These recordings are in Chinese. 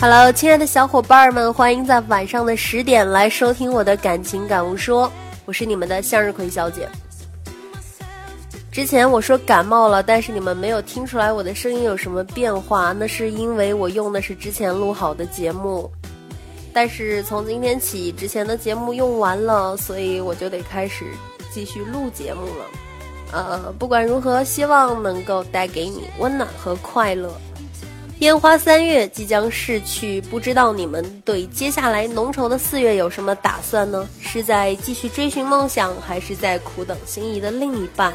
Hello，亲爱的小伙伴们，欢迎在晚上的十点来收听我的感情感悟说，我是你们的向日葵小姐。之前我说感冒了，但是你们没有听出来我的声音有什么变化，那是因为我用的是之前录好的节目。但是从今天起，之前的节目用完了，所以我就得开始继续录节目了。呃，不管如何，希望能够带给你温暖和快乐。烟花三月即将逝去，不知道你们对接下来浓稠的四月有什么打算呢？是在继续追寻梦想，还是在苦等心仪的另一半？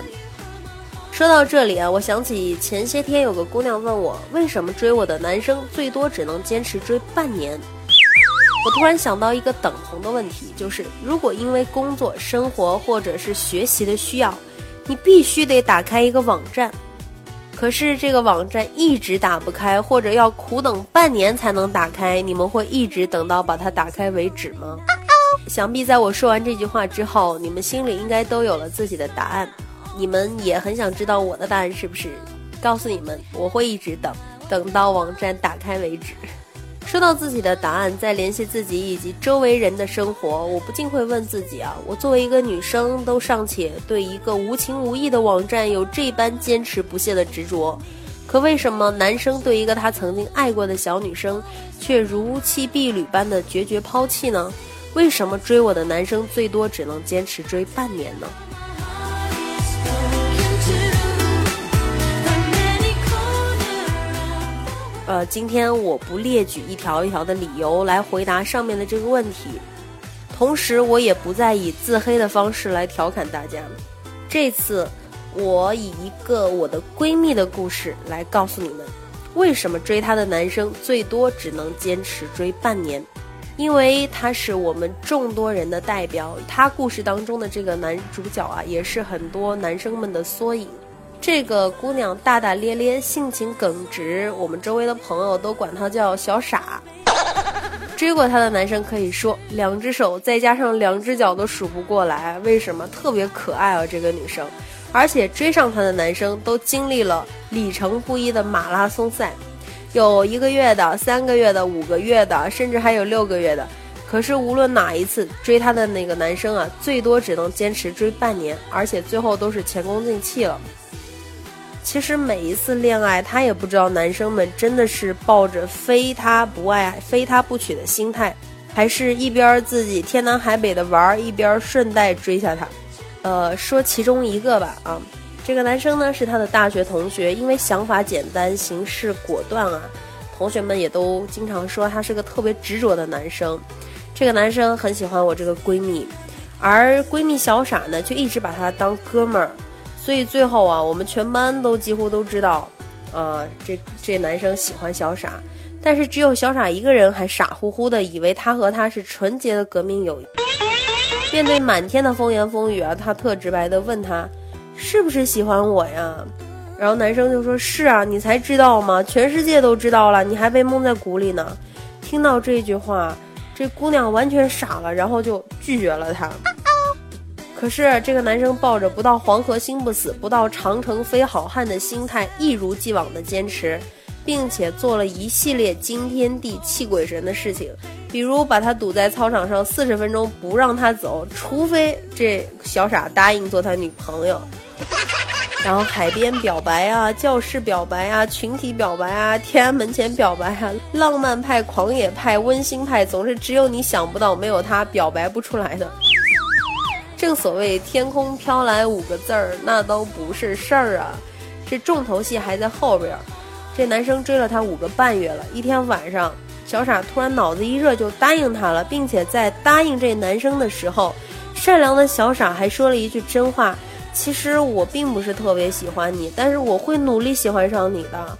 说到这里啊，我想起前些天有个姑娘问我，为什么追我的男生最多只能坚持追半年？我突然想到一个等同的问题，就是如果因为工作、生活或者是学习的需要，你必须得打开一个网站。可是这个网站一直打不开，或者要苦等半年才能打开，你们会一直等到把它打开为止吗？想必在我说完这句话之后，你们心里应该都有了自己的答案。你们也很想知道我的答案是不是？告诉你们，我会一直等，等到网站打开为止。说到自己的答案，再联系自己以及周围人的生活，我不禁会问自己啊：我作为一个女生，都尚且对一个无情无义的网站有这般坚持不懈的执着，可为什么男生对一个他曾经爱过的小女生，却如弃婢女般的决绝抛弃呢？为什么追我的男生最多只能坚持追半年呢？呃，今天我不列举一条一条的理由来回答上面的这个问题，同时我也不再以自黑的方式来调侃大家。这次，我以一个我的闺蜜的故事来告诉你们，为什么追她的男生最多只能坚持追半年，因为他是我们众多人的代表，他故事当中的这个男主角啊，也是很多男生们的缩影。这个姑娘大大咧咧，性情耿直，我们周围的朋友都管她叫小傻。追过她的男生可以说两只手再加上两只脚都数不过来。为什么？特别可爱啊，这个女生。而且追上她的男生都经历了里程不一的马拉松赛，有一个月的、三个月的、五个月的，甚至还有六个月的。可是无论哪一次追她的那个男生啊，最多只能坚持追半年，而且最后都是前功尽弃了。其实每一次恋爱，他也不知道男生们真的是抱着非他不爱、非他不娶的心态，还是一边自己天南海北的玩，一边顺带追下他。呃，说其中一个吧，啊，这个男生呢是他的大学同学，因为想法简单、行事果断啊，同学们也都经常说他是个特别执着的男生。这个男生很喜欢我这个闺蜜，而闺蜜小傻呢，却一直把他当哥们儿。所以最后啊，我们全班都几乎都知道，啊，这这男生喜欢小傻，但是只有小傻一个人还傻乎乎的以为他和他是纯洁的革命友谊。面对满天的风言风语啊，他特直白的问他，是不是喜欢我呀？然后男生就说是啊，你才知道吗？全世界都知道了，你还被蒙在鼓里呢。听到这句话，这姑娘完全傻了，然后就拒绝了他。可是这个男生抱着不到黄河心不死，不到长城非好汉的心态，一如既往的坚持，并且做了一系列惊天地泣鬼神的事情，比如把他堵在操场上四十分钟不让他走，除非这小傻答应做他女朋友。然后海边表白啊，教室表白啊，群体表白啊，天安门前表白啊，浪漫派、狂野派、温馨派，总是只有你想不到，没有他表白不出来的。正所谓天空飘来五个字儿，那都不是事儿啊！这重头戏还在后边。这男生追了她五个半月了，一天晚上，小傻突然脑子一热就答应他了，并且在答应这男生的时候，善良的小傻还说了一句真话：“其实我并不是特别喜欢你，但是我会努力喜欢上你的。”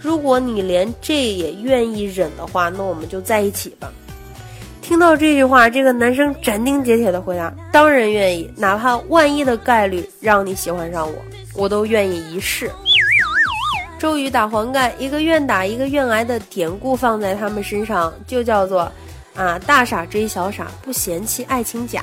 如果你连这也愿意忍的话，那我们就在一起吧。听到这句话，这个男生斩钉截铁的回答：“当然愿意，哪怕万一的概率让你喜欢上我，我都愿意一试。”周瑜打黄盖，一个愿打一个愿挨的典故放在他们身上，就叫做“啊大傻追小傻，不嫌弃爱情假”。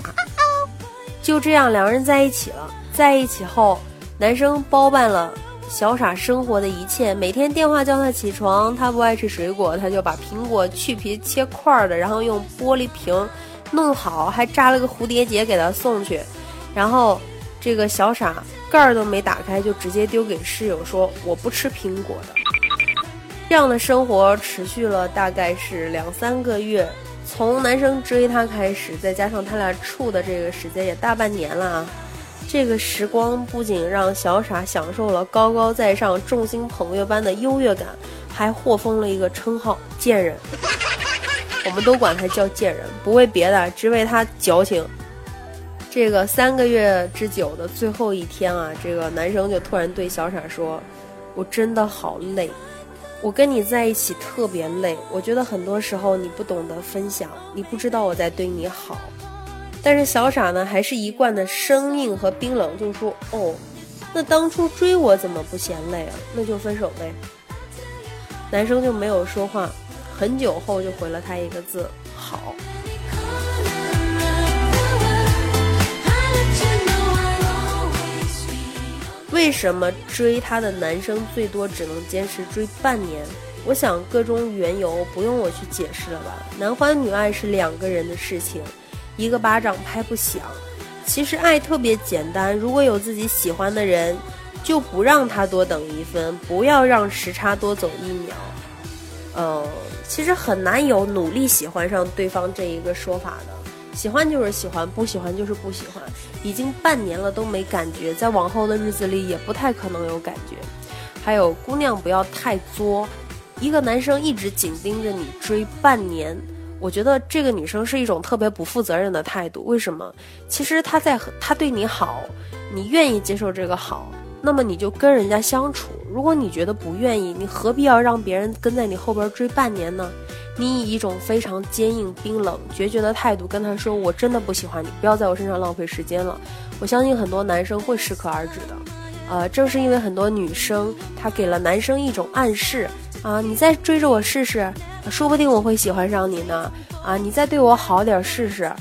就这样，两人在一起了。在一起后，男生包办了。小傻生活的一切，每天电话叫他起床，他不爱吃水果，他就把苹果去皮切块的，然后用玻璃瓶弄好，还扎了个蝴蝶结给他送去。然后这个小傻盖儿都没打开，就直接丢给室友说：“我不吃苹果的。”这样的生活持续了大概是两三个月，从男生追她开始，再加上他俩处的这个时间也大半年了啊。这个时光不仅让小傻享受了高高在上、众星捧月般的优越感，还获封了一个称号“贱人”。我们都管他叫贱人，不为别的，只为他矫情。这个三个月之久的最后一天啊，这个男生就突然对小傻说：“我真的好累，我跟你在一起特别累。我觉得很多时候你不懂得分享，你不知道我在对你好。”但是小傻呢，还是一贯的生硬和冰冷，就说：“哦，那当初追我怎么不嫌累啊？那就分手呗。”男生就没有说话，很久后就回了他一个字：“好。”为什么追他的男生最多只能坚持追半年？我想个中缘由不用我去解释了吧？男欢女爱是两个人的事情。一个巴掌拍不响，其实爱特别简单。如果有自己喜欢的人，就不让他多等一分，不要让时差多走一秒。呃，其实很难有努力喜欢上对方这一个说法的。喜欢就是喜欢，不喜欢就是不喜欢。已经半年了都没感觉，在往后的日子里也不太可能有感觉。还有，姑娘不要太作，一个男生一直紧盯着你追半年。我觉得这个女生是一种特别不负责任的态度。为什么？其实她在她对你好，你愿意接受这个好，那么你就跟人家相处。如果你觉得不愿意，你何必要让别人跟在你后边追半年呢？你以一种非常坚硬、冰冷、决绝的态度跟他说：“我真的不喜欢你，不要在我身上浪费时间了。”我相信很多男生会适可而止的。呃，正是因为很多女生她给了男生一种暗示。啊，你再追着我试试，说不定我会喜欢上你呢。啊，你再对我好点试试，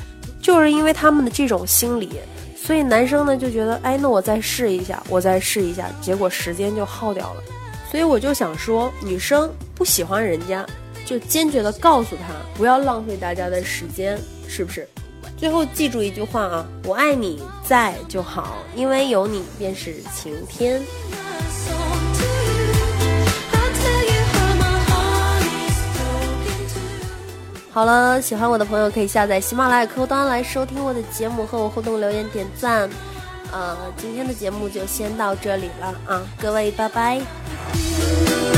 就是因为他们的这种心理，所以男生呢就觉得，哎，那我再试一下，我再试一下，结果时间就耗掉了。所以我就想说，女生不喜欢人家，就坚决的告诉他，不要浪费大家的时间，是不是？最后记住一句话啊，我爱你在就好，因为有你便是晴天。好了，喜欢我的朋友可以下载喜马拉雅客户端来收听我的节目，和我互动、留言、点赞。呃，今天的节目就先到这里了啊，各位，拜拜。